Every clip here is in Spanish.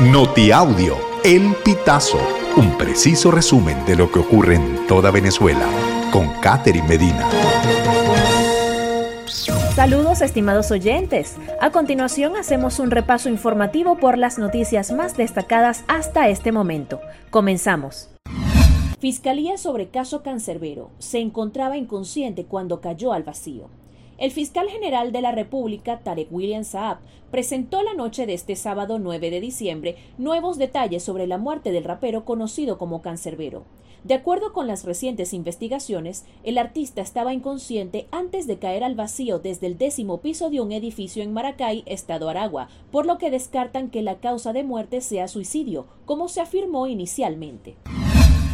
Notiaudio, El Pitazo, un preciso resumen de lo que ocurre en toda Venezuela, con Catherine Medina. Saludos estimados oyentes. A continuación hacemos un repaso informativo por las noticias más destacadas hasta este momento. Comenzamos. Fiscalía sobre caso Cancerbero. Se encontraba inconsciente cuando cayó al vacío. El fiscal general de la República, Tarek William Saab, presentó la noche de este sábado 9 de diciembre nuevos detalles sobre la muerte del rapero conocido como Cancerbero. De acuerdo con las recientes investigaciones, el artista estaba inconsciente antes de caer al vacío desde el décimo piso de un edificio en Maracay, estado Aragua, por lo que descartan que la causa de muerte sea suicidio, como se afirmó inicialmente.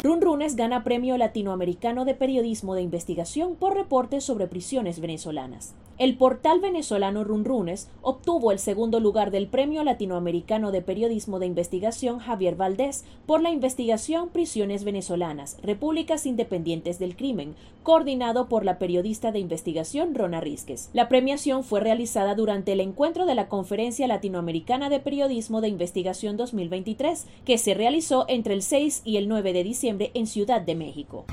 Run Runes gana Premio Latinoamericano de Periodismo de Investigación por reportes sobre prisiones venezolanas. El portal venezolano Runrunes obtuvo el segundo lugar del Premio Latinoamericano de Periodismo de Investigación Javier Valdés por la investigación Prisiones Venezolanas, Repúblicas Independientes del Crimen, coordinado por la periodista de investigación Rona Rizquez. La premiación fue realizada durante el encuentro de la Conferencia Latinoamericana de Periodismo de Investigación 2023, que se realizó entre el 6 y el 9 de diciembre en Ciudad de México.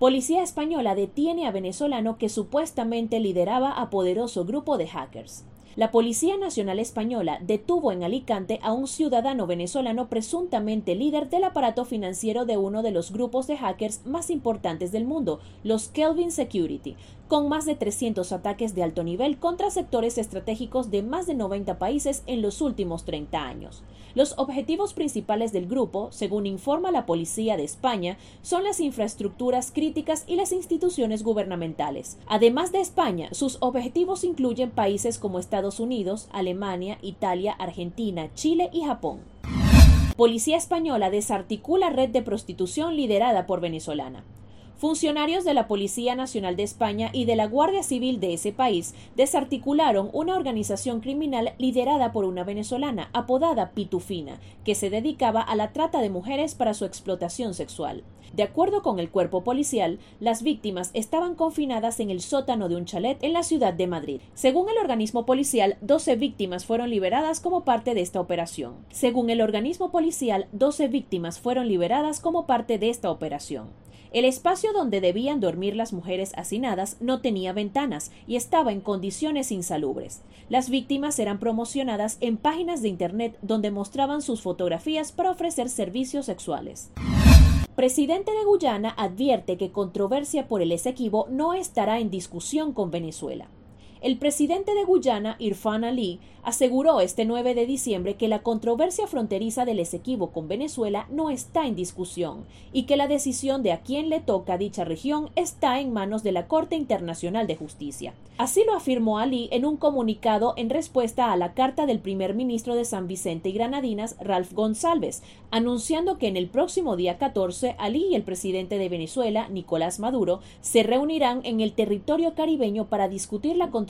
Policía española detiene a venezolano que supuestamente lideraba a poderoso grupo de hackers. La Policía Nacional Española detuvo en Alicante a un ciudadano venezolano presuntamente líder del aparato financiero de uno de los grupos de hackers más importantes del mundo, los Kelvin Security, con más de 300 ataques de alto nivel contra sectores estratégicos de más de 90 países en los últimos 30 años. Los objetivos principales del grupo, según informa la Policía de España, son las infraestructuras críticas y las instituciones gubernamentales. Además de España, sus objetivos incluyen países como Estados Unidos, Alemania, Italia, Argentina, Chile y Japón. Policía española desarticula red de prostitución liderada por venezolana. Funcionarios de la Policía Nacional de España y de la Guardia Civil de ese país desarticularon una organización criminal liderada por una venezolana apodada Pitufina, que se dedicaba a la trata de mujeres para su explotación sexual. De acuerdo con el cuerpo policial, las víctimas estaban confinadas en el sótano de un chalet en la ciudad de Madrid. Según el organismo policial, 12 víctimas fueron liberadas como parte de esta operación. Según el organismo policial, 12 víctimas fueron liberadas como parte de esta operación. El espacio donde debían dormir las mujeres hacinadas no tenía ventanas y estaba en condiciones insalubres. Las víctimas eran promocionadas en páginas de Internet donde mostraban sus fotografías para ofrecer servicios sexuales. Presidente de Guyana advierte que controversia por el Esequibo no estará en discusión con Venezuela. El presidente de Guyana, Irfan Ali, aseguró este 9 de diciembre que la controversia fronteriza del Esequibo con Venezuela no está en discusión y que la decisión de a quién le toca dicha región está en manos de la Corte Internacional de Justicia. Así lo afirmó Ali en un comunicado en respuesta a la carta del primer ministro de San Vicente y Granadinas, Ralph González, anunciando que en el próximo día 14 Ali y el presidente de Venezuela, Nicolás Maduro, se reunirán en el territorio caribeño para discutir la controversia